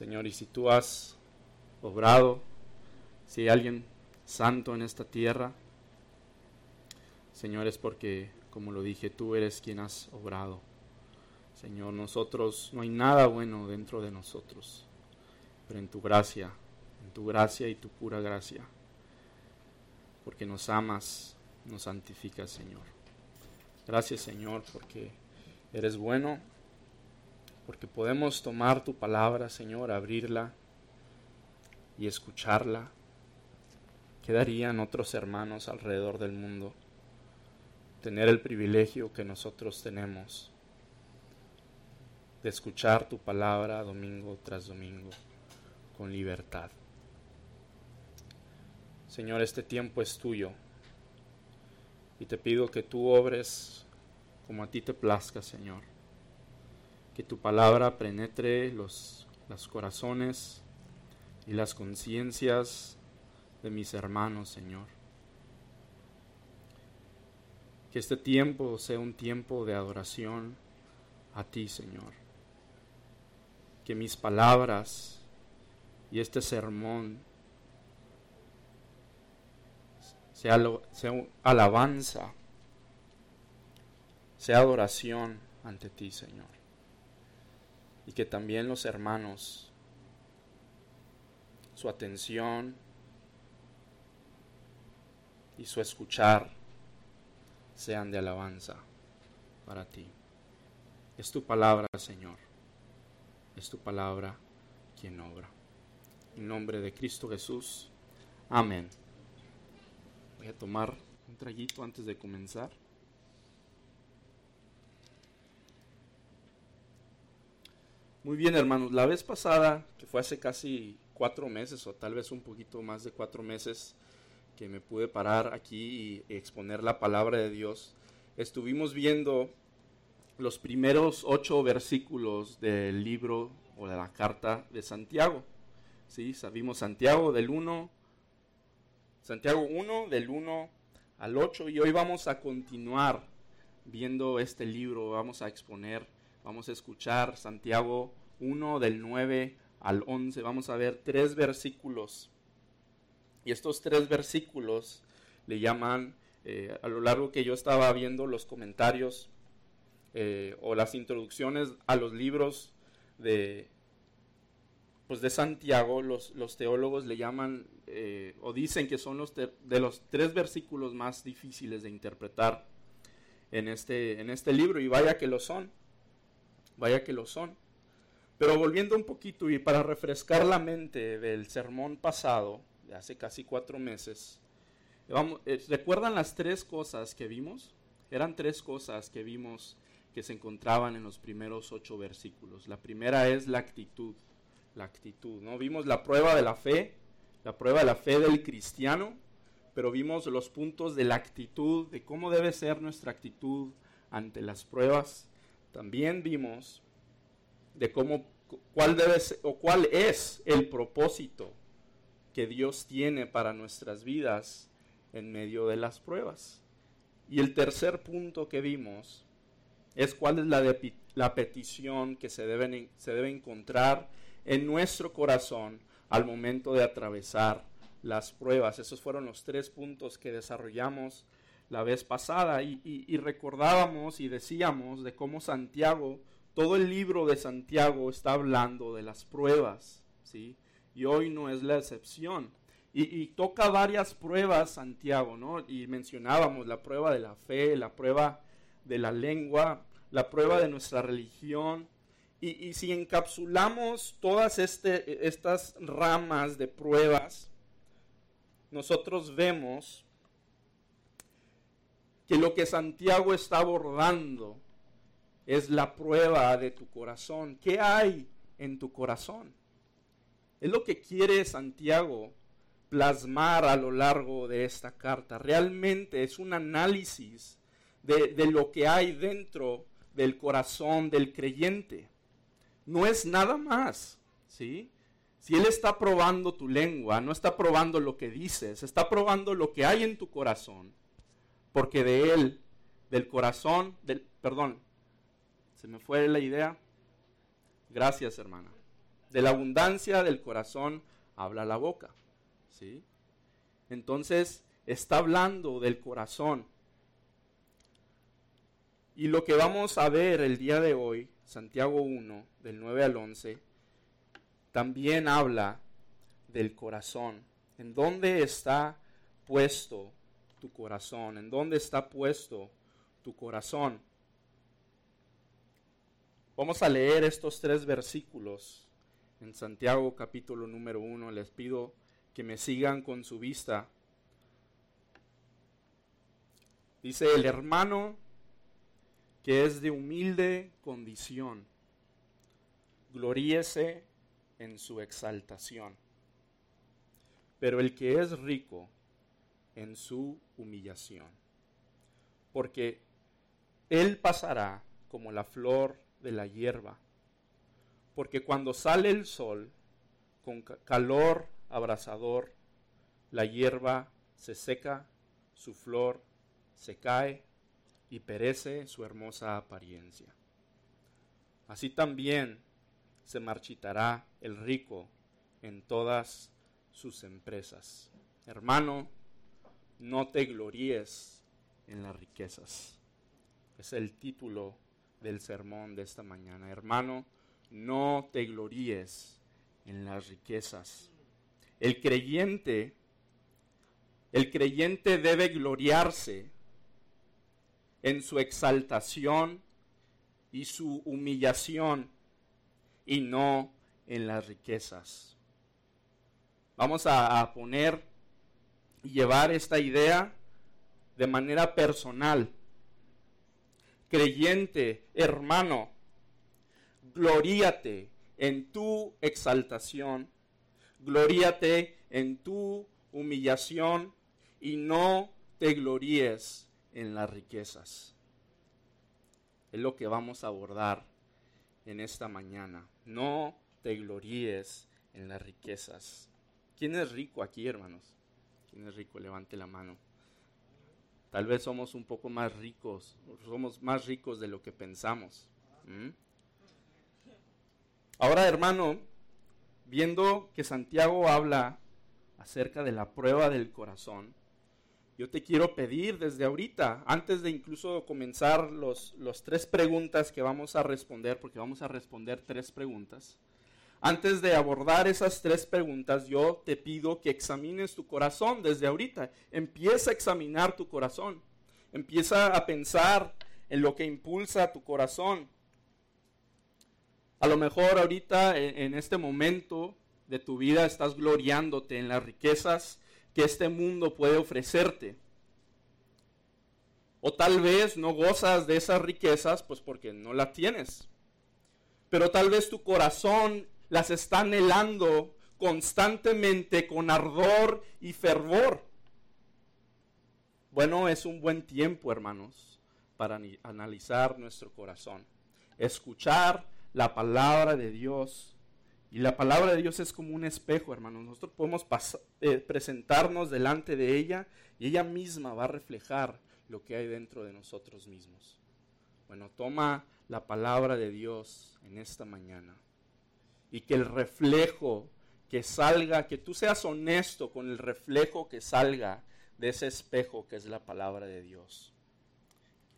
Señor, y si tú has obrado, si hay alguien santo en esta tierra, Señor, es porque, como lo dije, tú eres quien has obrado. Señor, nosotros, no hay nada bueno dentro de nosotros, pero en tu gracia, en tu gracia y tu pura gracia, porque nos amas, nos santificas, Señor. Gracias, Señor, porque eres bueno, porque podemos tomar tu palabra, Señor, abrirla y escucharla. Quedarían otros hermanos alrededor del mundo tener el privilegio que nosotros tenemos de escuchar tu palabra domingo tras domingo con libertad. Señor, este tiempo es tuyo y te pido que tú obres como a ti te plazca, Señor. Que tu palabra penetre los, los corazones y las conciencias de mis hermanos, Señor. Que este tiempo sea un tiempo de adoración a ti, Señor. Que mis palabras y este sermón sea, sea alabanza, sea adoración ante ti, Señor. Y que también los hermanos, su atención y su escuchar sean de alabanza para ti. Es tu palabra, Señor. Es tu palabra quien obra. En nombre de Cristo Jesús. Amén. Voy a tomar un traguito antes de comenzar. Muy bien, hermanos. La vez pasada, que fue hace casi cuatro meses o tal vez un poquito más de cuatro meses, que me pude parar aquí y exponer la palabra de Dios, estuvimos viendo los primeros ocho versículos del libro o de la carta de Santiago. ¿Sí? Sabimos Santiago del 1, Santiago 1 del 1 al 8 y hoy vamos a continuar viendo este libro, vamos a exponer, vamos a escuchar Santiago 1 del 9 al 11, vamos a ver tres versículos y estos tres versículos le llaman, eh, a lo largo que yo estaba viendo los comentarios eh, o las introducciones a los libros de, pues de Santiago, los, los teólogos le llaman eh, o dicen que son los de los tres versículos más difíciles de interpretar en este, en este libro. Y vaya que lo son, vaya que lo son. Pero volviendo un poquito y para refrescar la mente del sermón pasado, hace casi cuatro meses. Eh, ¿Recuerdan las tres cosas que vimos? Eran tres cosas que vimos que se encontraban en los primeros ocho versículos. La primera es la actitud, la actitud, ¿no? Vimos la prueba de la fe, la prueba de la fe del cristiano, pero vimos los puntos de la actitud, de cómo debe ser nuestra actitud ante las pruebas. También vimos de cómo cuál debe ser, o cuál es el propósito que Dios tiene para nuestras vidas en medio de las pruebas. Y el tercer punto que vimos es cuál es la, la petición que se, se debe encontrar en nuestro corazón al momento de atravesar las pruebas. Esos fueron los tres puntos que desarrollamos la vez pasada y, y, recordábamos y decíamos de cómo Santiago, todo el libro de Santiago está hablando de las pruebas, ¿sí? y hoy no es la excepción. Y, toca varias pruebas Santiago, ¿no? Y mencionábamos la prueba de la fe, la prueba de la lengua, la prueba de nuestra religión. Y, si encapsulamos todas este, estas ramas de pruebas, nosotros vemos que lo que Santiago está abordando es la prueba de tu corazón. ¿Qué hay en tu corazón? Es lo que quiere Santiago plasmar a lo largo de esta carta. Realmente es un análisis de, lo que hay dentro del corazón del creyente. No es nada más, ¿sí? Si Él está probando tu lengua, no está probando lo que dices, está probando lo que hay en tu corazón. Porque de Él, del corazón, del, perdón, se me fue la idea. Gracias, hermana. De la abundancia del corazón habla la boca. ¿sí? Entonces, está hablando del corazón. Y lo que vamos a ver el día de hoy, Santiago 1, del 9 al 11, también habla del corazón. ¿En dónde está puesto tu corazón? ¿En dónde está puesto tu corazón? Vamos a leer estos tres versículos en Santiago capítulo número 1. Les pido que me sigan con su vista. Dice el hermano que es de humilde condición, gloríese en su exaltación, pero el que es rico en su humillación, porque él pasará como la flor de la hierba, porque cuando sale el sol con calor abrasador, la hierba se seca, su flor se cae y perece su hermosa apariencia. Así también se marchitará el rico en todas sus empresas. Hermano, no te gloríes en las riquezas. Es el título del sermón de esta mañana. Hermano, no te gloríes en las riquezas. El creyente, el creyente debe gloriarse en su exaltación y su humillación y no en las riquezas. Vamos a, poner y llevar esta idea de manera personal. Creyente, hermano, gloríate en tu exaltación, gloríate en tu humillación y no te gloríes en las riquezas. Es lo que vamos a abordar en esta mañana. No te gloríes en las riquezas. ¿Quién es rico aquí, hermanos? ¿Quién es rico? Levante la mano. Tal vez somos un poco más ricos, somos más ricos de lo que pensamos. Ahora, hermano, viendo que Santiago habla acerca de la prueba del corazón, yo te quiero pedir desde ahorita, antes de incluso comenzar los, los tres preguntas que vamos a responder, porque vamos a responder tres preguntas, antes de abordar esas tres preguntas, yo te pido que examines tu corazón desde ahorita. Empieza a examinar tu corazón. Empieza a pensar en lo que impulsa tu corazón. A lo mejor ahorita, en este momento de tu vida, estás gloriándote en las riquezas que este mundo puede ofrecerte. O tal vez no gozas de esas riquezas, pues porque no las tienes. Pero tal vez tu corazón las está anhelando constantemente con ardor y fervor. Bueno, es un buen tiempo, hermanos, para analizar nuestro corazón. Escuchar la palabra de Dios y la palabra de Dios es como un espejo, hermanos. Nosotros podemos eh, presentarnos delante de ella y ella misma va a reflejar lo que hay dentro de nosotros mismos. Bueno, toma la palabra de Dios en esta mañana y que el reflejo que salga, que tú seas honesto con el reflejo que salga de ese espejo que es la palabra de Dios.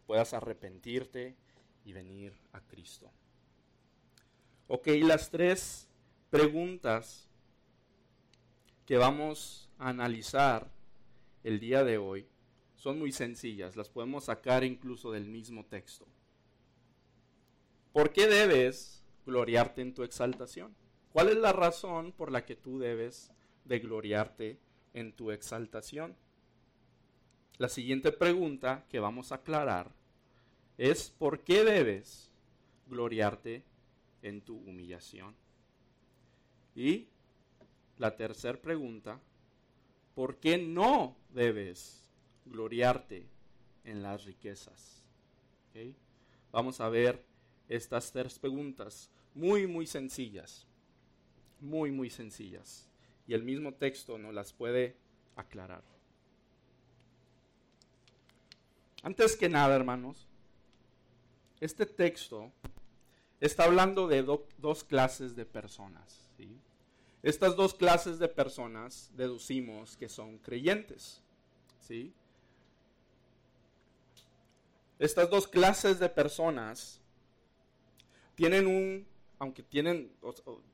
Puedas arrepentirte y venir a Cristo. Ok, las tres preguntas que vamos a analizar el día de hoy son muy sencillas, las podemos sacar incluso del mismo texto. ¿Por qué debes gloriarte en tu exaltación? ¿Cuál es la razón por la que tú debes de gloriarte en tu exaltación? La siguiente pregunta que vamos a aclarar es ¿por qué debes gloriarte en tu humillación? Y la tercera pregunta, ¿por qué no debes gloriarte en las riquezas? Vamos a ver estas tres preguntas, muy, muy sencillas, muy, muy sencillas. Y el mismo texto nos las puede aclarar. Antes que nada, hermanos, este texto está hablando de dos clases de personas. Estas dos clases de personas deducimos que son creyentes. Estas dos clases de personas tienen un, aunque tienen,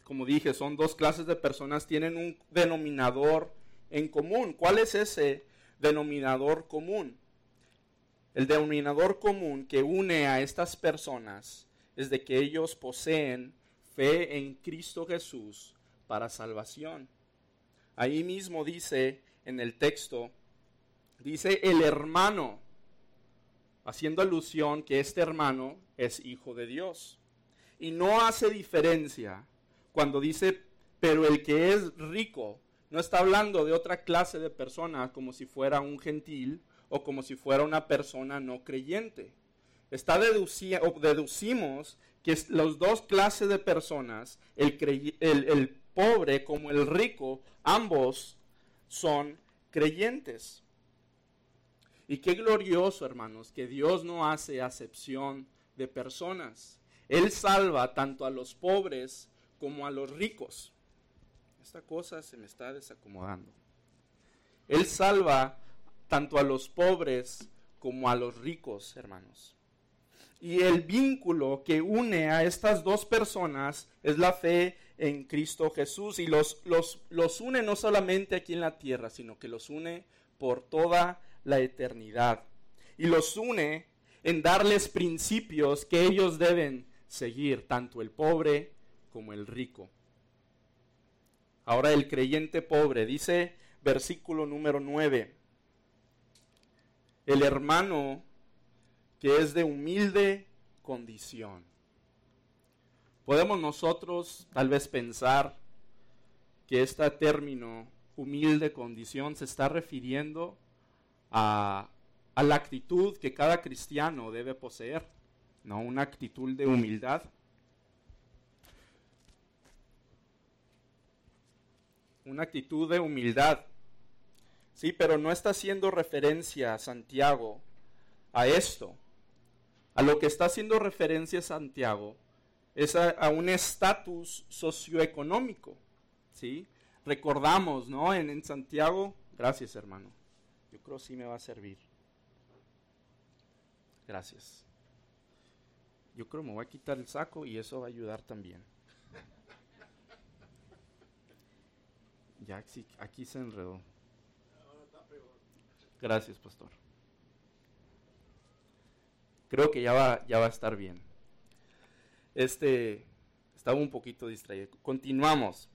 como dije, son dos clases de personas, tienen un denominador en común. ¿Cuál es ese denominador común? El denominador común que une a estas personas es de que ellos poseen fe en Cristo Jesús para salvación. Ahí mismo dice en el texto, dice el hermano haciendo alusión que este hermano es hijo de Dios. Y no hace diferencia cuando dice, pero el que es rico, no está hablando de otra clase de persona como si fuera un gentil o como si fuera una persona no creyente. Está deduciendo, o deducimos que las dos clases de personas, el, el, el pobre como el rico, ambos son creyentes. Y qué glorioso, hermanos, que Dios no hace acepción de personas. Él salva tanto a los pobres como a los ricos. Esta cosa se me está desacomodando. Él salva tanto a los pobres como a los ricos, hermanos. Y el vínculo que une a estas dos personas es la fe en Cristo Jesús. Y los, los, los une no solamente aquí en la tierra, sino que los une por toda la eternidad. Y los une en darles principios que ellos deben seguir, tanto el pobre como el rico. Ahora el creyente pobre, dice versículo número 9, el hermano que es de humilde condición. Podemos nosotros tal vez pensar que este término humilde condición se está refiriendo a, la actitud que cada cristiano debe poseer, ¿no? Una actitud de humildad. Una actitud de humildad. Sí, pero no está haciendo referencia a Santiago a esto. A lo que está haciendo referencia Santiago es a, un estatus socioeconómico. ¿sí? Recordamos, ¿no? En, en Santiago, gracias hermano. Yo creo que sí me va a servir. Gracias. Yo creo que me voy a quitar el saco y eso va a ayudar también. Ya aquí se enredó. Gracias, pastor. Creo que ya va, ya va a estar bien. Este estaba un poquito distraído. Continuamos.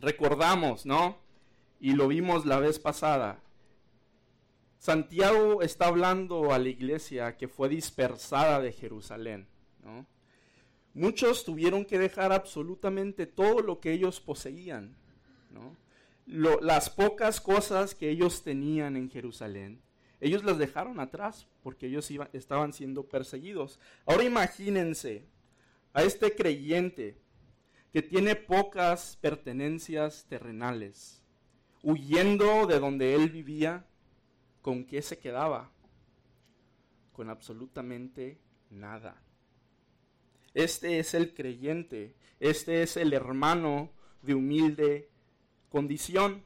Recordamos, ¿no? Y lo vimos la vez pasada. Santiago está hablando a la iglesia que fue dispersada de Jerusalén. Muchos tuvieron que dejar absolutamente todo lo que ellos poseían. las pocas cosas que ellos tenían en Jerusalén, ellos las dejaron atrás porque ellos estaban siendo perseguidos. Ahora imagínense a este creyente que tiene pocas pertenencias terrenales, huyendo de donde él vivía, ¿con qué se quedaba? Con absolutamente nada. Este es el creyente, este es el hermano de humilde condición.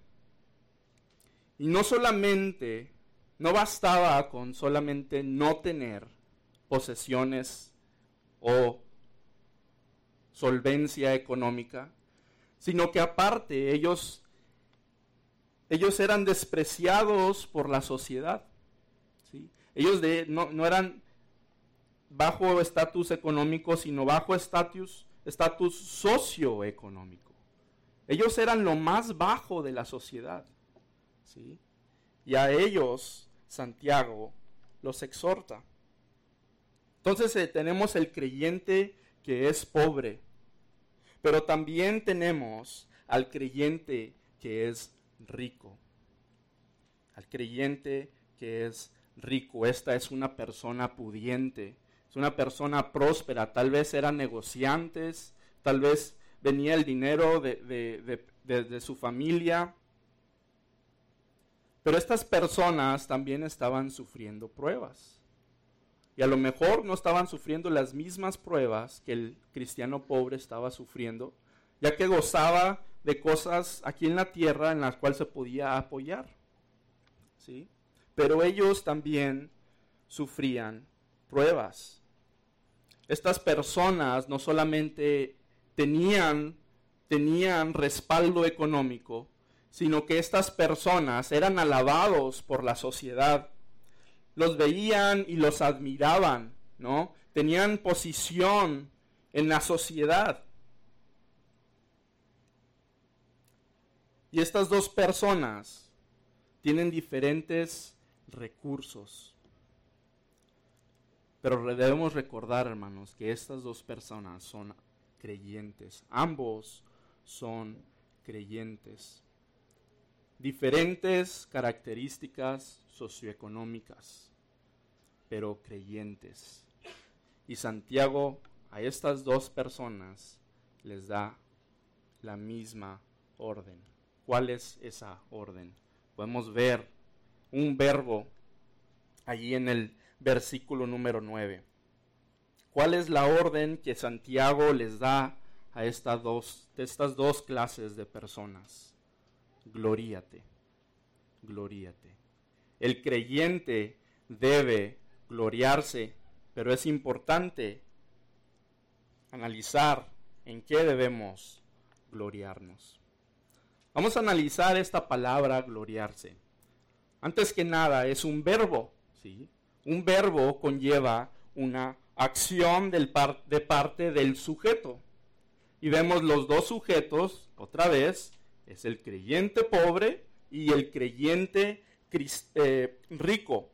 Y no solamente, no bastaba con solamente no tener posesiones o solvencia económica, sino que aparte ellos ellos eran despreciados por la sociedad. ¿sí? Ellos de, no, no, eran bajo estatus económico, sino bajo estatus socioeconómico. Ellos eran lo más bajo de la sociedad. ¿sí? Y a ellos Santiago los exhorta. Entonces eh, tenemos el creyente que es pobre, pero también tenemos al creyente que es rico. Al creyente que es rico. Esta es una persona pudiente, es una persona próspera. Tal vez eran negociantes, tal vez venía el dinero de, de su familia. Pero estas personas también estaban sufriendo pruebas. Y a lo mejor no estaban sufriendo las mismas pruebas que el cristiano pobre estaba sufriendo, ya que gozaba de cosas aquí en la tierra en las cuales se podía apoyar. ¿sí? Pero ellos también sufrían pruebas. Estas personas no solamente tenían, tenían respaldo económico, sino que estas personas eran alabados por la sociedad. Los veían y los admiraban, ¿no? Tenían posición en la sociedad. Y estas dos personas tienen diferentes recursos. Pero debemos recordar, hermanos, que estas dos personas son creyentes. Ambos son creyentes. Diferentes características socioeconómicas, pero creyentes. Y Santiago a estas dos personas les da la misma orden. ¿Cuál es esa orden? Podemos ver un verbo allí en el versículo número 9. ¿Cuál es la orden que Santiago les da a estas dos, estas dos clases de personas? Gloríate, gloríate. El creyente debe gloriarse, pero es importante analizar en qué debemos gloriarnos. Vamos a analizar esta palabra gloriarse. Antes que nada, es un verbo, ¿sí? Un verbo conlleva una acción de parte del sujeto. Y vemos los dos sujetos, otra vez, es el creyente pobre y el creyente eh, rico.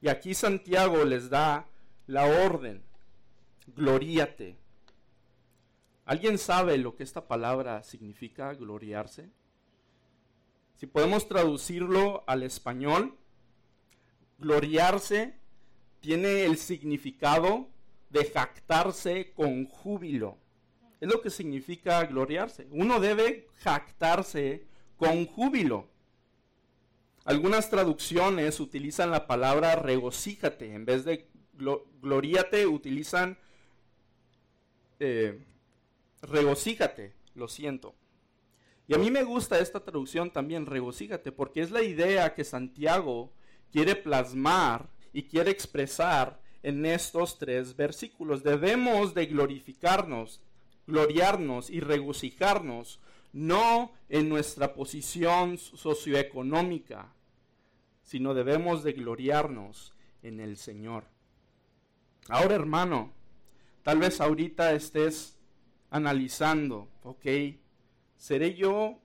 Y aquí Santiago les da la orden, gloríate. ¿Alguien sabe lo que esta palabra significa, gloriarse? Si podemos traducirlo al español, gloriarse tiene el significado de jactarse con júbilo. Es lo que significa gloriarse. Uno debe jactarse con júbilo. Algunas traducciones utilizan la palabra regocíjate. En vez de gloríate, utilizan eh, regocíjate. Lo siento. Y a mí me gusta esta traducción también, regocíjate, porque es la idea que Santiago quiere plasmar y quiere expresar en estos tres versículos. Debemos de glorificarnos, gloriarnos y regocijarnos, no en nuestra posición socioeconómica, sino debemos de gloriarnos en el Señor. Ahora, hermano, tal vez ahorita estés analizando, ok, ¿seré yo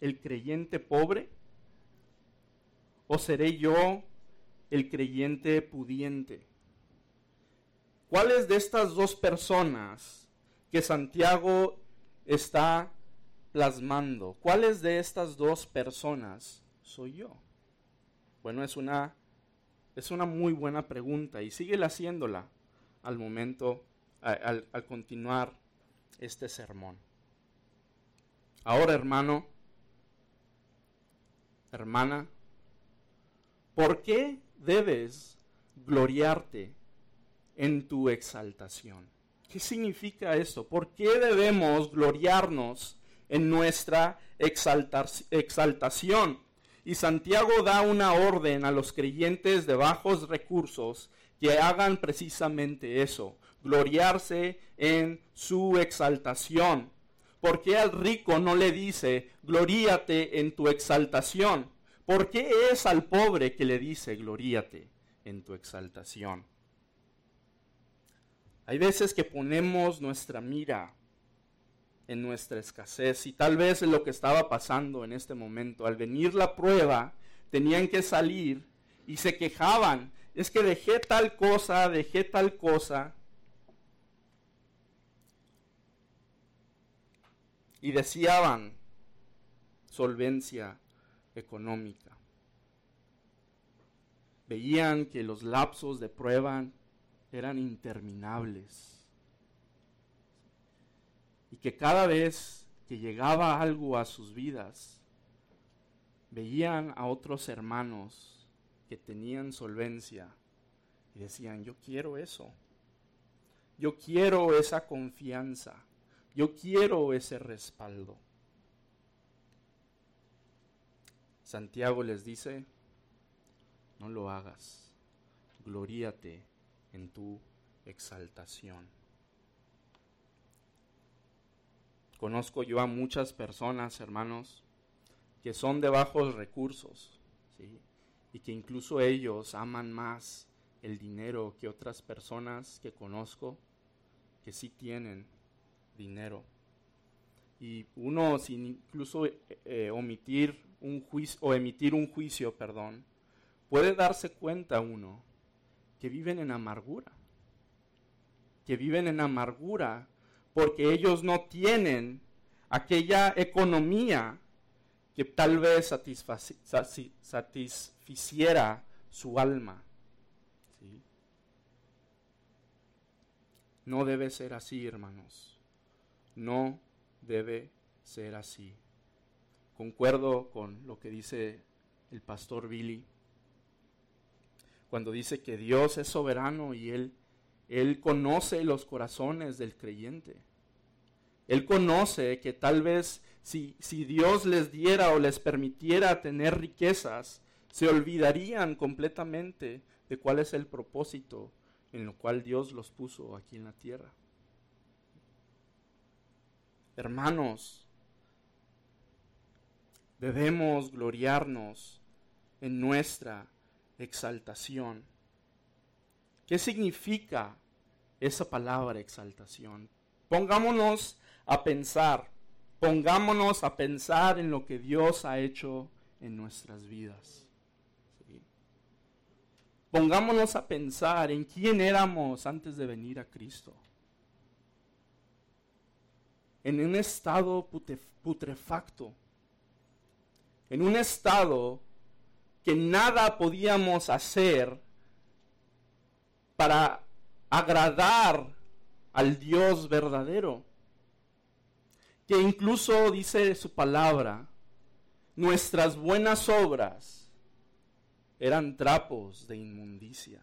el creyente pobre? ¿O seré yo el creyente pudiente. ¿Cuáles de estas dos personas que Santiago está plasmando? ¿Cuáles de estas dos personas soy yo? Bueno, es una, es una muy buena pregunta y sigue haciéndola al momento, al, al continuar este sermón. Ahora, hermano, hermana, ¿por qué debes gloriarte en tu exaltación. ¿Qué significa esto? ¿Por qué debemos gloriarnos en nuestra exaltación? Y Santiago da una orden a los creyentes de bajos recursos que hagan precisamente eso, gloriarse en su exaltación. ¿Por qué al rico no le dice, gloríate en tu exaltación? ¿Por qué es al pobre que le dice, gloríate en tu exaltación? Hay veces que ponemos nuestra mira en nuestra escasez y tal vez lo que estaba pasando en este momento. Al venir la prueba, tenían que salir y se quejaban. Es que dejé tal cosa, dejé tal cosa. Y deseaban solvencia económica. Veían que los lapsos de prueba eran interminables y que cada vez que llegaba algo a sus vidas, veían a otros hermanos que tenían solvencia Y decían, yo quiero eso. Yo quiero esa confianza. Yo quiero ese respaldo. Santiago les dice, no lo hagas, gloríate en tu exaltación. Conozco yo a muchas personas, hermanos, que son de bajos recursos, y que incluso ellos aman más el dinero que otras personas que conozco que sí tienen dinero. Y uno sin incluso eh, eh, omitir un juicio o emitir un juicio, perdón, puede darse cuenta uno que viven en amargura. Que viven en amargura porque ellos no tienen aquella economía que tal vez satisficiera su alma. No debe ser así, hermanos. No debe ser así. Concuerdo con lo que dice el pastor Billy cuando dice que Dios es soberano y Él, Él conoce los corazones del creyente. Él conoce que tal vez si, si Dios les diera o les permitiera tener riquezas, se olvidarían completamente de cuál es el propósito en lo cual Dios los puso aquí en la tierra. Hermanos, debemos gloriarnos en nuestra exaltación. ¿Qué significa esa palabra exaltación? Pongámonos a pensar, pongámonos a pensar en lo que Dios ha hecho en nuestras vidas. Pongámonos a pensar en quién éramos antes de venir a Cristo. En un estado putrefacto, en un estado que nada podíamos hacer para agradar al Dios verdadero. Que incluso dice su palabra, nuestras buenas obras eran trapos de inmundicia.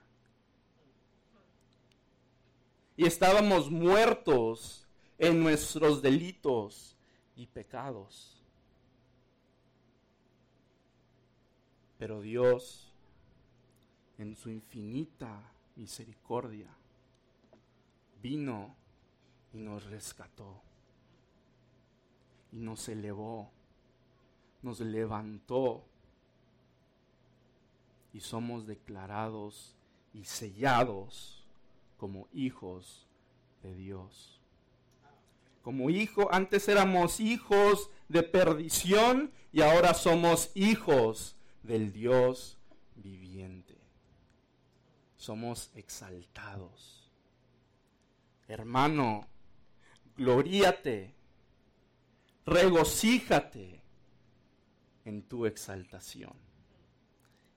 Y estábamos muertos en nuestros delitos y pecados. Pero Dios, en su infinita misericordia, vino y nos rescató. Y nos elevó, nos levantó. Y somos declarados y sellados como hijos de Dios. Como hijo, antes éramos hijos de perdición y ahora somos hijos del Dios viviente. Somos exaltados. Hermano, gloríate, regocíjate en tu exaltación.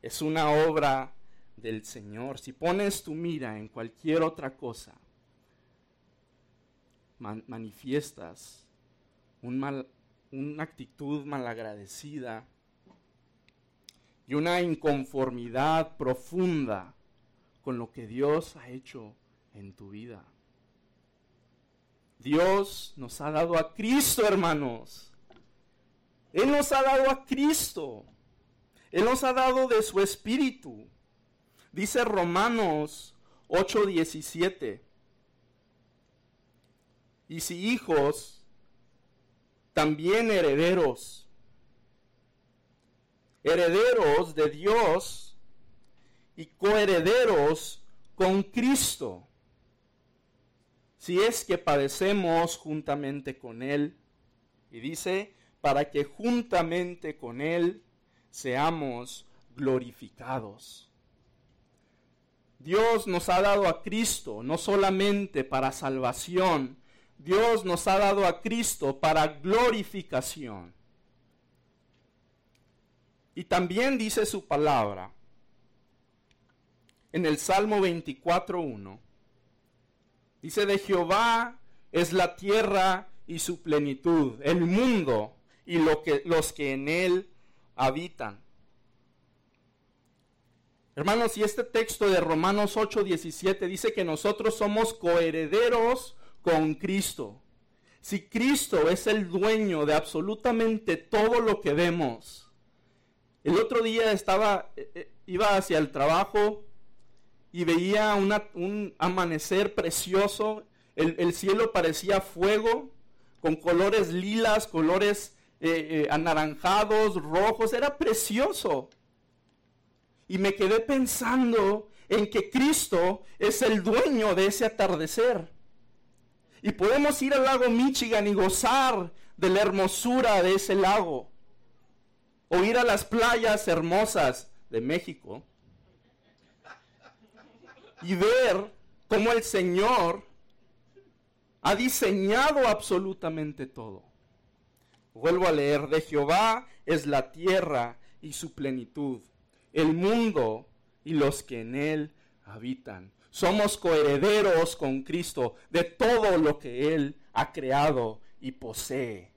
Es una obra del Señor. Si pones tu mira en cualquier otra cosa, manifiestas un mal, una actitud malagradecida y una inconformidad profunda con lo que Dios ha hecho en tu vida. Dios nos ha dado a Cristo, hermanos. Él nos ha dado a Cristo. Él nos ha dado de su espíritu. Dice Romanos 8:17. Y si hijos, también herederos herederos de Dios y coherederos con Cristo, si es que padecemos juntamente con Él. Y dice, para que juntamente con Él seamos glorificados. Dios nos ha dado a Cristo no solamente para salvación, Dios nos ha dado a Cristo para glorificación. Y también dice su palabra en el Salmo 24.1. Dice, de Jehová es la tierra y su plenitud, el mundo y lo que, los que en él habitan. Hermanos, y este texto de Romanos 8, 17 dice que nosotros somos coherederos con Cristo. Si Cristo es el dueño de absolutamente todo lo que vemos, el otro día estaba, eh, eh, iba hacia el trabajo y veía un amanecer precioso, el, cielo parecía fuego, con colores lilas, colores eh, anaranjados, rojos, era precioso. Y me quedé pensando en que Cristo es el dueño de ese atardecer. Y podemos ir al lago Michigan y gozar de la hermosura de ese lago. O ir a las playas hermosas de México. Y ver cómo el Señor ha diseñado absolutamente todo. Vuelvo a leer, de Jehová es la tierra y su plenitud, el mundo y los que en él habitan. Somos coherederos con Cristo de todo lo que Él ha creado y posee.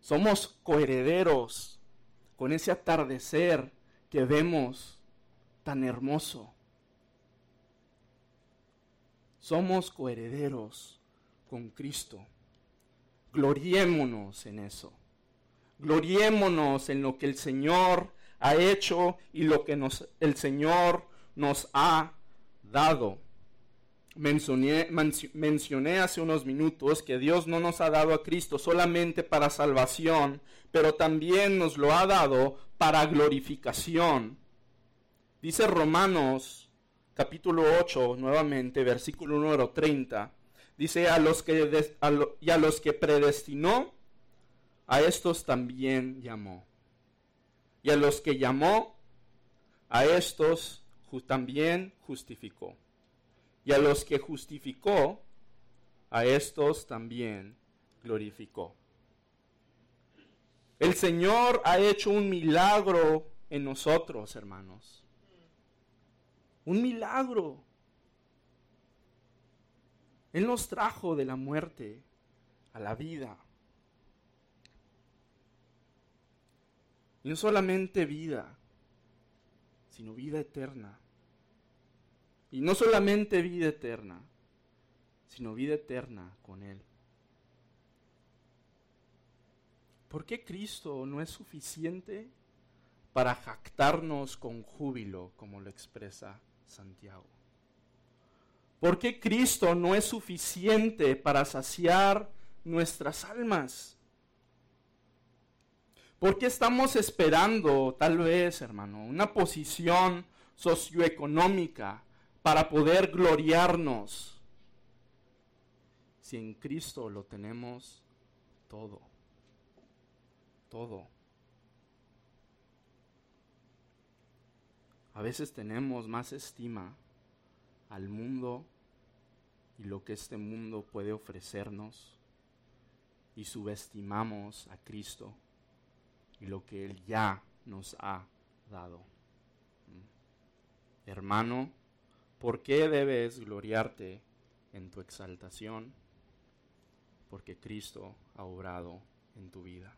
Somos coherederos con ese atardecer que vemos tan hermoso. Somos coherederos con Cristo. Gloriémonos en eso. Gloriémonos en lo que el Señor ha hecho y lo que el Señor nos ha dado. Mencioné, hace unos minutos que Dios no nos ha dado a Cristo solamente para salvación, pero también nos lo ha dado para glorificación. Dice Romanos capítulo 8, nuevamente, versículo número 30. Dice, a los que y a los que predestinó, a estos también llamó. Y a los que llamó, a estos también justificó. Y a los que justificó, a estos también glorificó. El Señor ha hecho un milagro en nosotros, hermanos. Un milagro. Él nos trajo de la muerte a la vida. Y no solamente vida, sino vida eterna. Y no solamente vida eterna, sino vida eterna con Él. ¿Por qué Cristo no es suficiente para jactarnos con júbilo, como lo expresa Santiago? ¿Por qué Cristo no es suficiente para saciar nuestras almas? ¿Por qué estamos esperando, tal vez, hermano, una posición socioeconómica para poder gloriarnos? Si en Cristo lo tenemos todo, todo. A veces tenemos más estima al mundo y lo que este mundo puede ofrecernos y subestimamos a Cristo y lo que Él ya nos ha dado. ¿Mm? Hermano, ¿por qué debes gloriarte en tu exaltación? Porque Cristo ha obrado en tu vida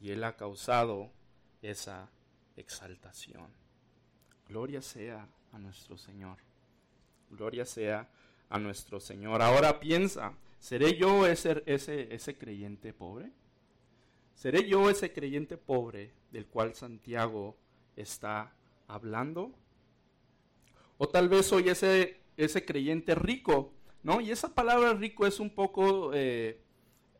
y Él ha causado esa exaltación. Gloria sea a nuestro Señor. Gloria sea a nuestro Señor. Ahora piensa, ¿seré yo ese, ese, ese creyente pobre? ¿Seré yo ese creyente pobre del cual Santiago está hablando? O tal vez soy ese, ese creyente rico, ¿no? Y esa palabra rico es un poco eh,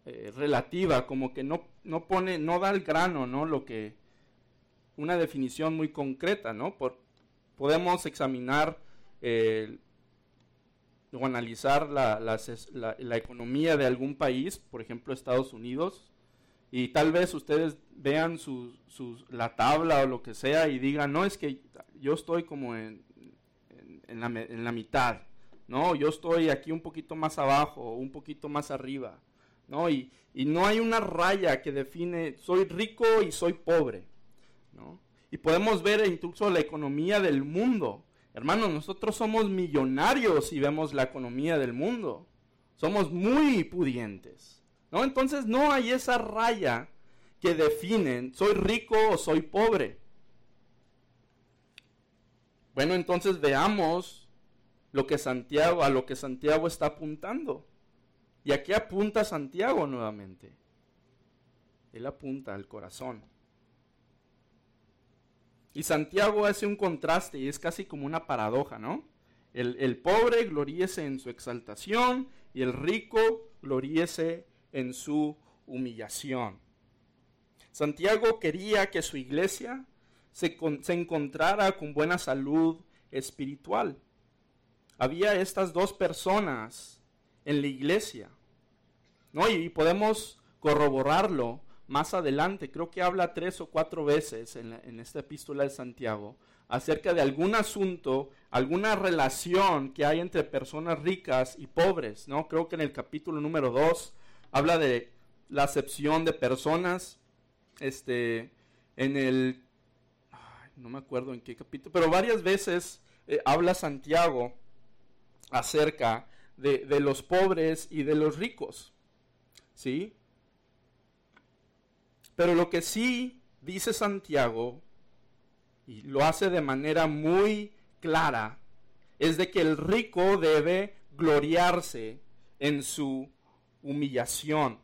eh, relativa, como que no, no pone, no da el grano, ¿no? Lo que, una definición muy concreta, ¿no? Por, podemos examinar o analizar la, la economía de algún país, por ejemplo Estados Unidos, y tal vez ustedes vean su, la tabla o lo que sea y digan, no, es que yo estoy como en, en, la, en, la, mitad, ¿no? Yo estoy aquí un poquito más abajo, un poquito más arriba, ¿no? Y, y no hay una raya que define, soy rico y soy pobre, ¿no? Y podemos ver incluso la economía del mundo. Hermanos, nosotros somos millonarios y vemos la economía del mundo. Somos muy pudientes. ¿no? Entonces no hay esa raya que definen soy rico o soy pobre. Bueno, entonces veamos lo que Santiago, a lo que Santiago está apuntando. ¿Y a qué apunta Santiago nuevamente? Él apunta al corazón. Y Santiago hace un contraste y es casi como una paradoja, ¿no? El, el pobre gloríese en su exaltación y el rico gloríese en su humillación. Santiago quería que su iglesia se, encontrara con buena salud espiritual. Había estas dos personas en la iglesia, ¿no? Y podemos corroborarlo más adelante, creo que habla tres o cuatro veces en, esta epístola de Santiago acerca de algún asunto, alguna relación que hay entre personas ricas y pobres, ¿no? Creo que en el capítulo número dos habla de la acepción de personas, este, en el, no me acuerdo en qué capítulo, pero varias veces eh, habla Santiago acerca de, de los pobres y de los ricos, ¿sí? Pero lo que sí dice Santiago, y lo hace de manera muy clara, es de que el rico debe gloriarse en su humillación.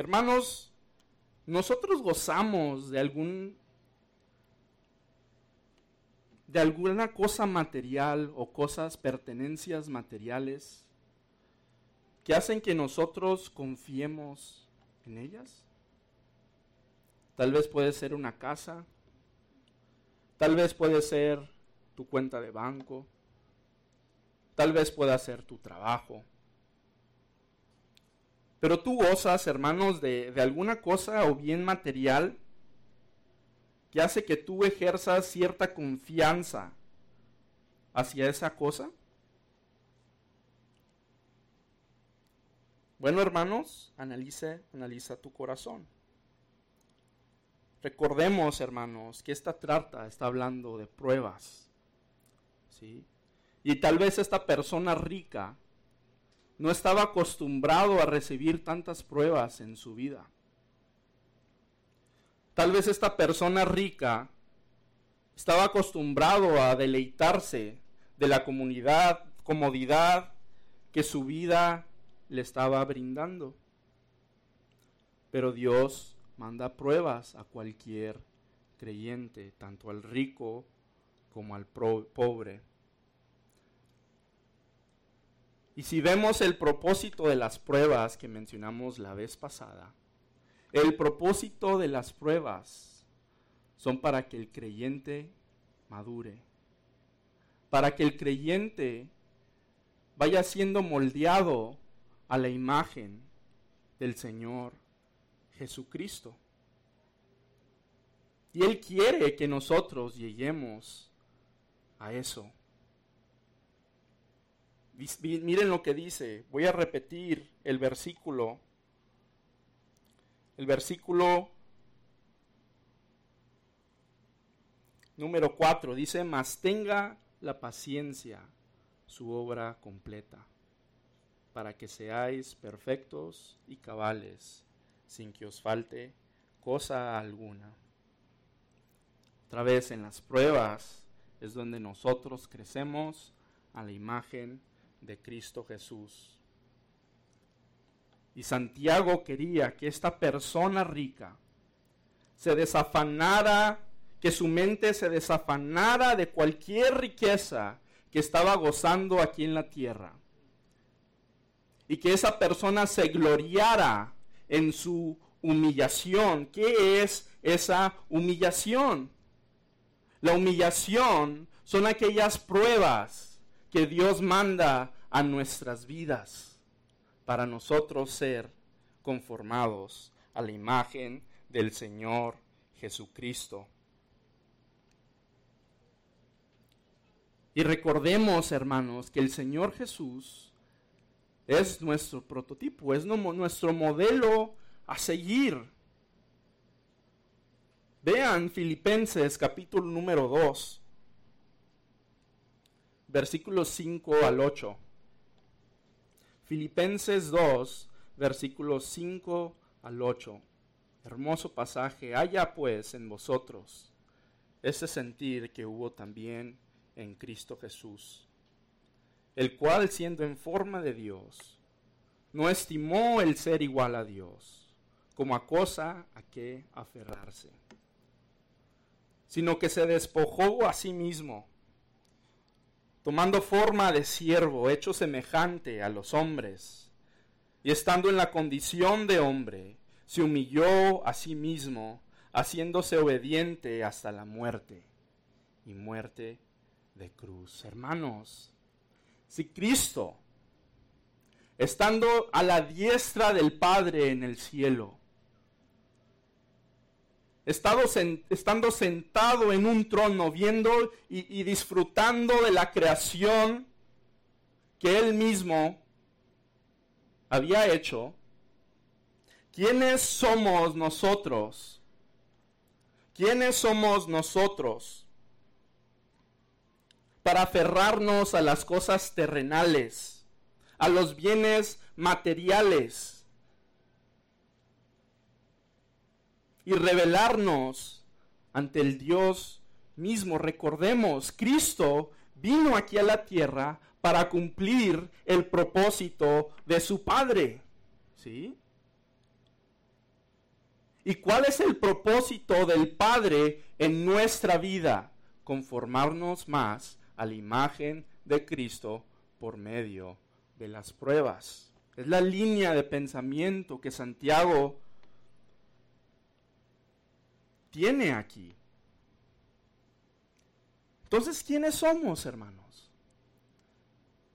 Hermanos, nosotros gozamos de algún de alguna cosa material o cosas pertenencias materiales que hacen que nosotros confiemos en ellas. Tal vez puede ser una casa, tal vez puede ser tu cuenta de banco, tal vez pueda ser tu trabajo. Pero tú gozas, hermanos, de, de alguna cosa o bien material que hace que tú ejerzas cierta confianza hacia esa cosa. Bueno, hermanos, analice, analiza tu corazón. Recordemos, hermanos, que esta trata está hablando de pruebas. ¿sí? Y tal vez esta persona rica no estaba acostumbrado a recibir tantas pruebas en su vida. Tal vez esta persona rica estaba acostumbrado a deleitarse de la comunidad, comodidad que su vida le estaba brindando. Pero Dios manda pruebas a cualquier creyente, tanto al rico como al pobre. Y si vemos el propósito de las pruebas que mencionamos la vez pasada, el propósito de las pruebas son para que el creyente madure, para que el creyente vaya siendo moldeado a la imagen del Señor Jesucristo. Y Él quiere que nosotros lleguemos a eso. Miren lo que dice. Voy a repetir el versículo. El versículo número 4 dice, mas tenga la paciencia su obra completa para que seáis perfectos y cabales, sin que os falte cosa alguna. Otra vez en las pruebas es donde nosotros crecemos a la imagen de Cristo Jesús. Y Santiago quería que esta persona rica se desafanara, que su mente se desafanara de cualquier riqueza que estaba gozando aquí en la tierra y que esa persona se gloriara en su humillación. ¿Qué es esa humillación? La humillación son aquellas pruebas que Dios manda a nuestras vidas para nosotros ser conformados a la imagen del Señor Jesucristo. Y recordemos, hermanos, que el Señor Jesús es nuestro prototipo, es nuestro modelo a seguir. Vean Filipenses capítulo número 2, versículos 5 al 8. Filipenses 2, versículos 5 al 8. Hermoso pasaje. Haya pues en vosotros ese sentir que hubo también en Cristo Jesús, el cual siendo en forma de Dios, no estimó el ser igual a Dios como a cosa a que aferrarse, sino que se despojó a sí mismo, tomando forma de siervo, hecho semejante a los hombres, y estando en la condición de hombre, se humilló a sí mismo, haciéndose obediente hasta la muerte y muerte de cruz. Hermanos, si Cristo, estando a la diestra del Padre en el cielo, estando sentado en un trono, viendo y, y disfrutando de la creación que Él mismo había hecho, ¿quiénes somos nosotros? ¿Quiénes somos nosotros para aferrarnos a las cosas terrenales, a los bienes materiales y revelarnos ante el Dios mismo? Recordemos, Cristo vino aquí a la tierra para cumplir el propósito de su Padre. ¿Sí? ¿Y cuál es el propósito del Padre en nuestra vida? Conformarnos más a la imagen de Cristo por medio de las pruebas. Es la línea de pensamiento que Santiago tiene aquí. Entonces, ¿quiénes somos, hermanos?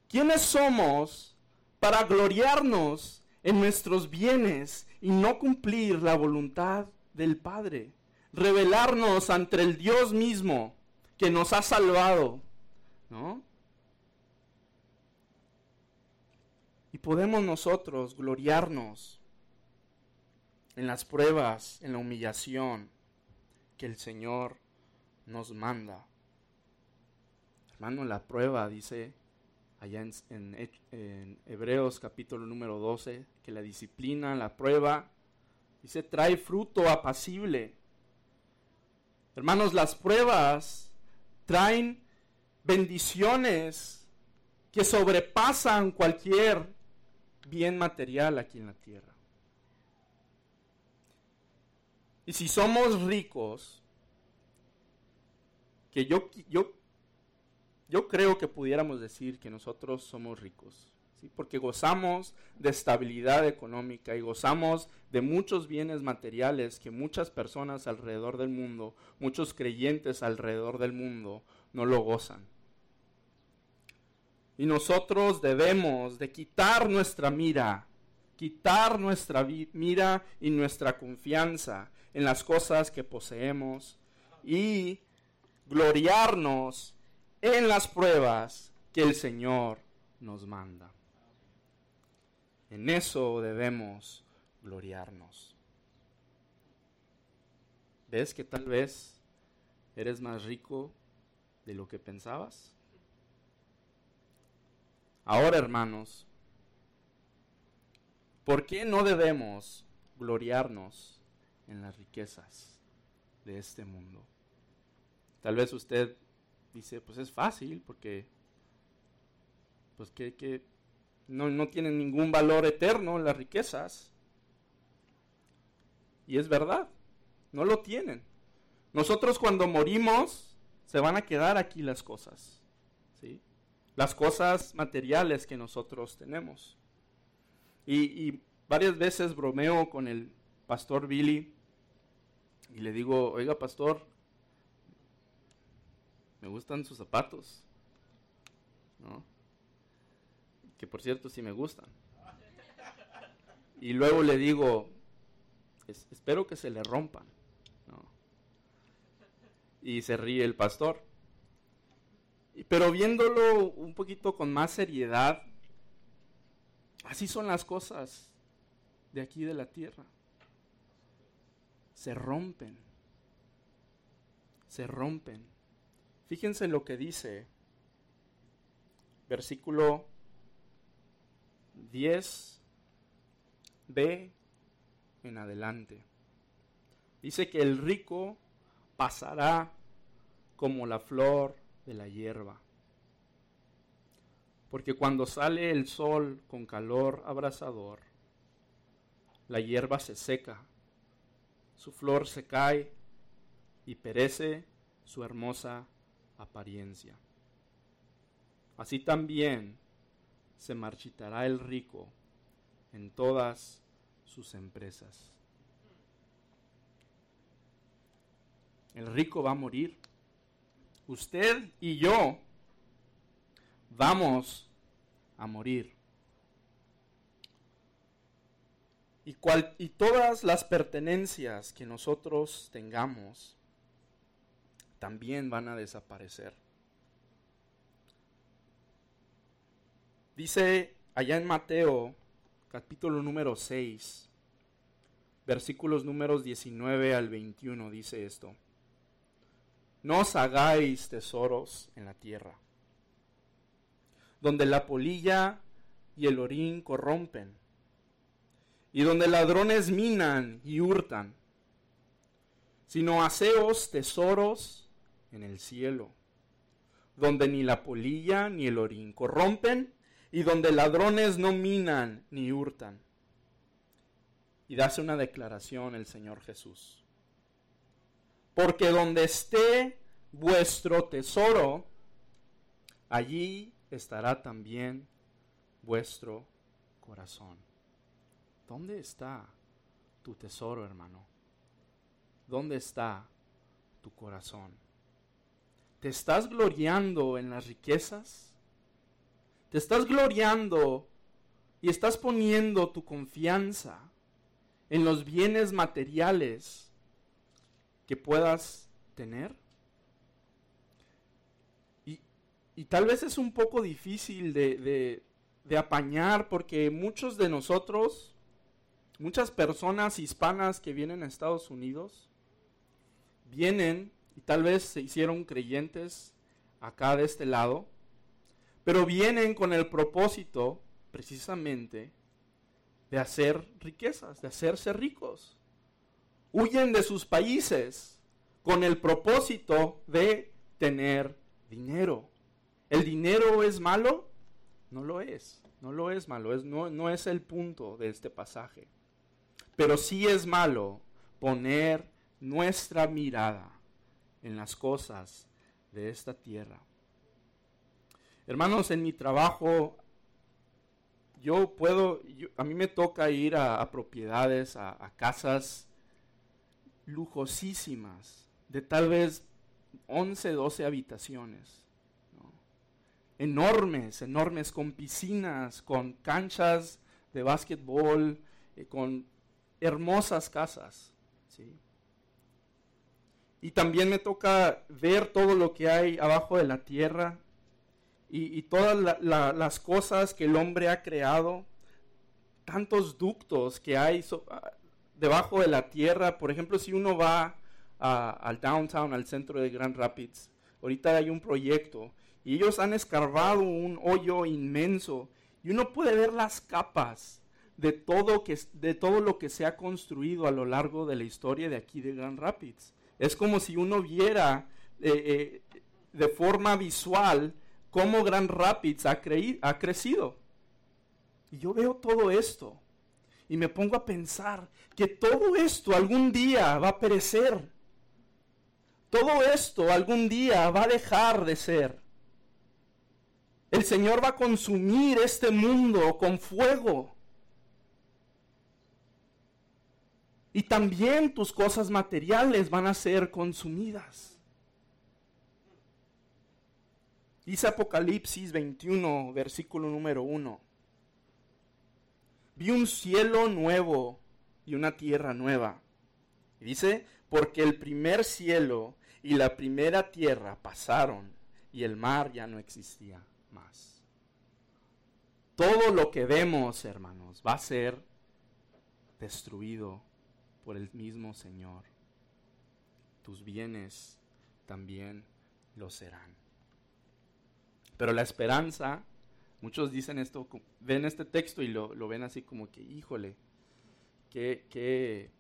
¿Quiénes somos para gloriarnos en nuestros bienes y no cumplir la voluntad del Padre. Revelarnos ante el Dios mismo que nos ha salvado. ¿No? Y podemos nosotros gloriarnos en las pruebas, en la humillación que el Señor nos manda. Hermano, la prueba, dice allá en, Hebreos capítulo número 12, que la disciplina, la prueba, dice, trae fruto apacible. Hermanos, las pruebas traen bendiciones que sobrepasan cualquier bien material aquí en la tierra. Y si somos ricos, que yo, yo yo creo que pudiéramos decir que nosotros somos ricos, ¿sí? porque gozamos de estabilidad económica y gozamos de muchos bienes materiales que muchas personas alrededor del mundo, muchos creyentes alrededor del mundo, no lo gozan. Y nosotros debemos de quitar nuestra mira, quitar nuestra mira y nuestra confianza en las cosas que poseemos y gloriarnos en las pruebas que el Señor nos manda. En eso debemos gloriarnos. ¿Ves que tal vez eres más rico de lo que pensabas? Ahora, hermanos, ¿por qué no debemos gloriarnos en las riquezas de este mundo? Tal vez usted dice, pues es fácil porque pues que, no, no tienen ningún valor eterno las riquezas. Y es verdad, no lo tienen. Nosotros cuando morimos se van a quedar aquí las cosas, ¿sí? Las cosas materiales que nosotros tenemos. Y, y varias veces bromeo con el pastor Billy y le digo, oiga pastor, me gustan sus zapatos. Que por cierto sí me gustan. Y luego le digo, espero que se le rompan. Y se ríe el pastor. Pero viéndolo un poquito con más seriedad, así son las cosas de aquí de la tierra. Se rompen. Se rompen. Fíjense lo que dice versículo 10b en adelante. Dice que el rico pasará como la flor de la hierba. Porque cuando sale el sol con calor abrasador, la hierba se seca, su flor se cae y perece su hermosa apariencia. Así también se marchitará el rico en todas sus empresas. El rico va a morir. Usted y yo vamos a morir. Y, todas las pertenencias que nosotros tengamos también van a desaparecer. Dice allá en Mateo, capítulo número 6, versículos números 19 al 21, dice esto. No os hagáis tesoros en la tierra, donde la polilla y el orín corrompen, y donde ladrones minan y hurtan, sino haceos tesoros en el cielo, donde ni la polilla ni el orín corrompen, y donde ladrones no minan ni hurtan. Y dace una declaración el Señor Jesús porque donde esté vuestro tesoro, allí estará también vuestro corazón. ¿Dónde está tu tesoro, hermano? ¿Dónde está tu corazón? ¿Te estás gloriando en las riquezas? ¿Te estás gloriando y estás poniendo tu confianza en los bienes materiales? que puedas tener. Y, tal vez es un poco difícil de, de apañar porque muchos de nosotros, muchas personas hispanas que vienen a Estados Unidos, vienen y tal vez se hicieron creyentes acá de este lado, pero vienen con el propósito precisamente de hacer riquezas, de hacerse ricos huyen de sus países con el propósito de tener dinero. ¿El dinero es malo? No lo es, no lo es malo, es, no, no es el punto de este pasaje. Pero sí es malo poner nuestra mirada en las cosas de esta tierra. Hermanos, en mi trabajo, yo puedo, a mí me toca ir a, propiedades, a, casas lujosísimas, de tal vez 11, 12 habitaciones. Enormes, enormes, con piscinas, con canchas de básquetbol, eh, con hermosas casas. Y también me toca ver todo lo que hay abajo de la tierra y, todas las cosas que el hombre ha creado, tantos ductos que hay debajo de la tierra. Por ejemplo, si uno va al downtown, al centro de Grand Rapids, ahorita hay un proyecto y ellos han escarbado un hoyo inmenso y uno puede ver las capas de todo, que, de todo lo que se ha construido a lo largo de la historia de aquí de Grand Rapids. Es como si uno viera eh, eh, de forma visual cómo Grand Rapids ha, ha crecido. Y yo veo todo esto y me pongo a pensar que todo esto algún día va a perecer. Todo esto algún día va a dejar de ser. El Señor va a consumir este mundo con fuego. Y también tus cosas materiales van a ser consumidas. Dice Apocalipsis 21, versículo número 1 vi un cielo nuevo y una tierra nueva. Y dice, porque el primer cielo y la primera tierra pasaron y el mar ya no existía más. Todo lo que vemos, hermanos, va a ser destruido por el mismo Señor. Tus bienes también lo serán. Pero la esperanza Muchos dicen esto, ven este texto y lo, ven así como que, híjole, qué,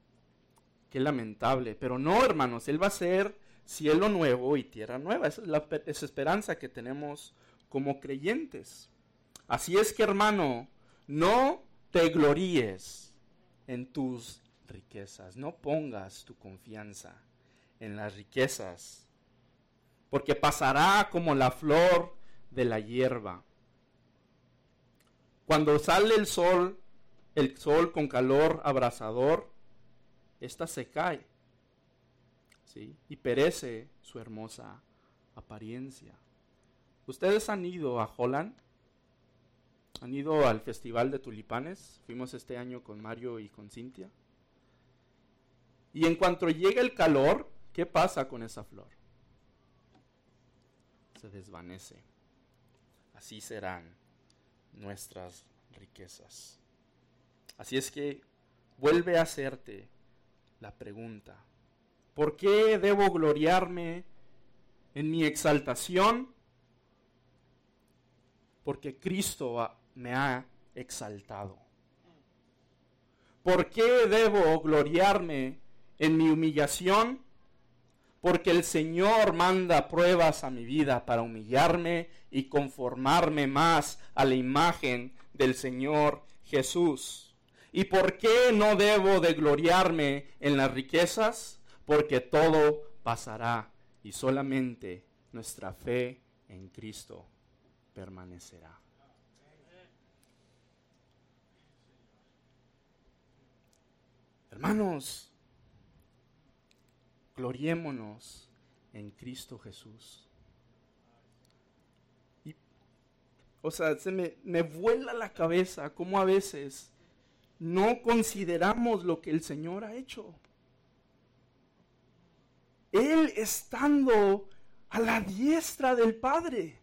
Qué lamentable. Pero no, hermanos, Él va a ser cielo nuevo y tierra nueva. Esa es la esperanza que tenemos como creyentes. Así es que, hermano, no te gloríes en tus riquezas. No pongas tu confianza en las riquezas, porque pasará como la flor de la hierba. Cuando sale el sol, el sol con calor abrasador, ésta se cae ¿sí? y perece su hermosa apariencia. ¿Ustedes han ido a Holland? ¿Han ido al Festival de Tulipanes? Fuimos este año con Mario y con Cintia. Y en cuanto llega el calor, ¿qué pasa con esa flor? Se desvanece. Así serán nuestras riquezas. Así es que vuelve a hacerte la pregunta, ¿por qué debo gloriarme en mi exaltación? Porque Cristo me ha exaltado. ¿Por qué debo gloriarme en mi humillación? Porque el Señor manda pruebas a mi vida para humillarme y conformarme más a la imagen del Señor Jesús. ¿Y por qué no debo de gloriarme en las riquezas? Porque todo pasará y solamente nuestra fe en Cristo permanecerá. Hermanos, gloriémonos en Cristo Jesús. Y, o sea, se me, me vuela la cabeza cómo a veces no consideramos lo que el Señor ha hecho. Él estando a la diestra del Padre,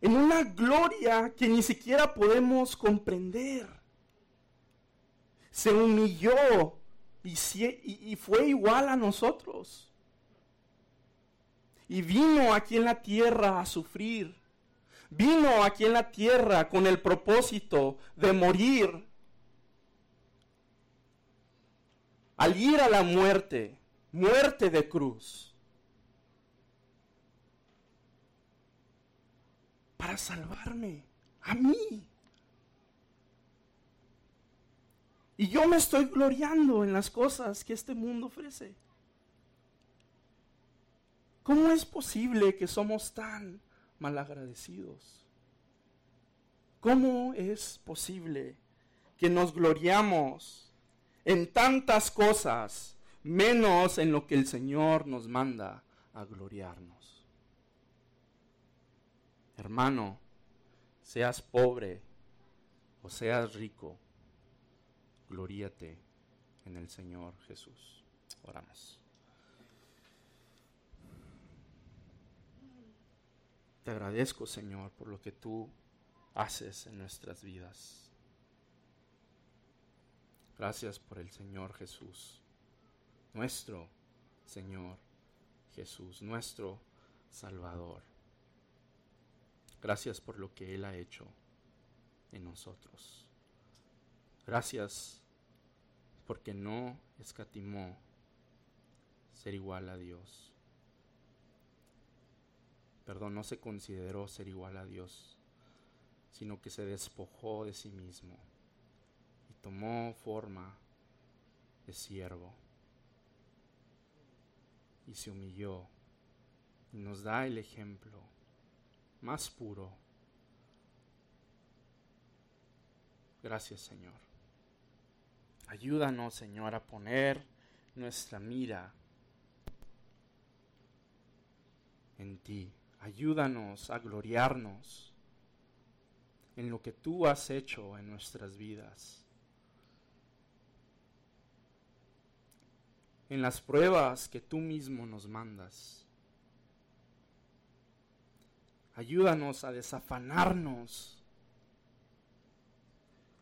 en una gloria que ni siquiera podemos comprender. Se humilló y, fue igual a nosotros. Y vino aquí en la tierra a sufrir. Vino aquí en la tierra con el propósito de morir. Al ir a la muerte, muerte de cruz. Para salvarme a mí. Y yo me estoy gloriando en las cosas que este mundo ofrece. ¿Cómo es posible que somos tan malagradecidos? ¿Cómo es posible que nos gloriamos en tantas cosas, menos en lo que el Señor nos manda a gloriarnos? Hermano, seas pobre o seas rico, gloríate en el Señor Jesús. Oramos. Te agradezco, Señor, por lo que tú haces en nuestras vidas. Gracias por el Señor Jesús, nuestro Señor Jesús, nuestro Salvador. Gracias por lo que Él ha hecho en nosotros. Gracias porque no escatimó ser igual a Dios. Perdón, no se consideró ser igual a Dios, sino que se despojó de sí mismo y tomó forma de siervo y se humilló y nos da el ejemplo más puro. Gracias Señor. Ayúdanos, Señor, a poner nuestra mira en ti. Ayúdanos a gloriarnos en lo que tú has hecho en nuestras vidas. En las pruebas que tú mismo nos mandas. Ayúdanos a desafanarnos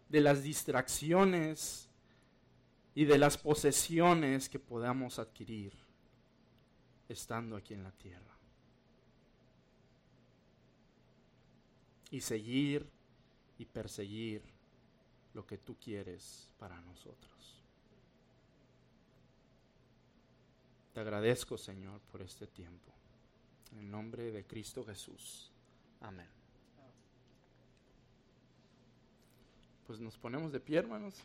de las distracciones y de las posesiones que podamos adquirir estando aquí en la tierra. Y seguir y perseguir lo que tú quieres para nosotros. Te agradezco, Señor, por este tiempo. En el nombre de Cristo Jesús. Amén. Pues nos ponemos de pie, hermanos.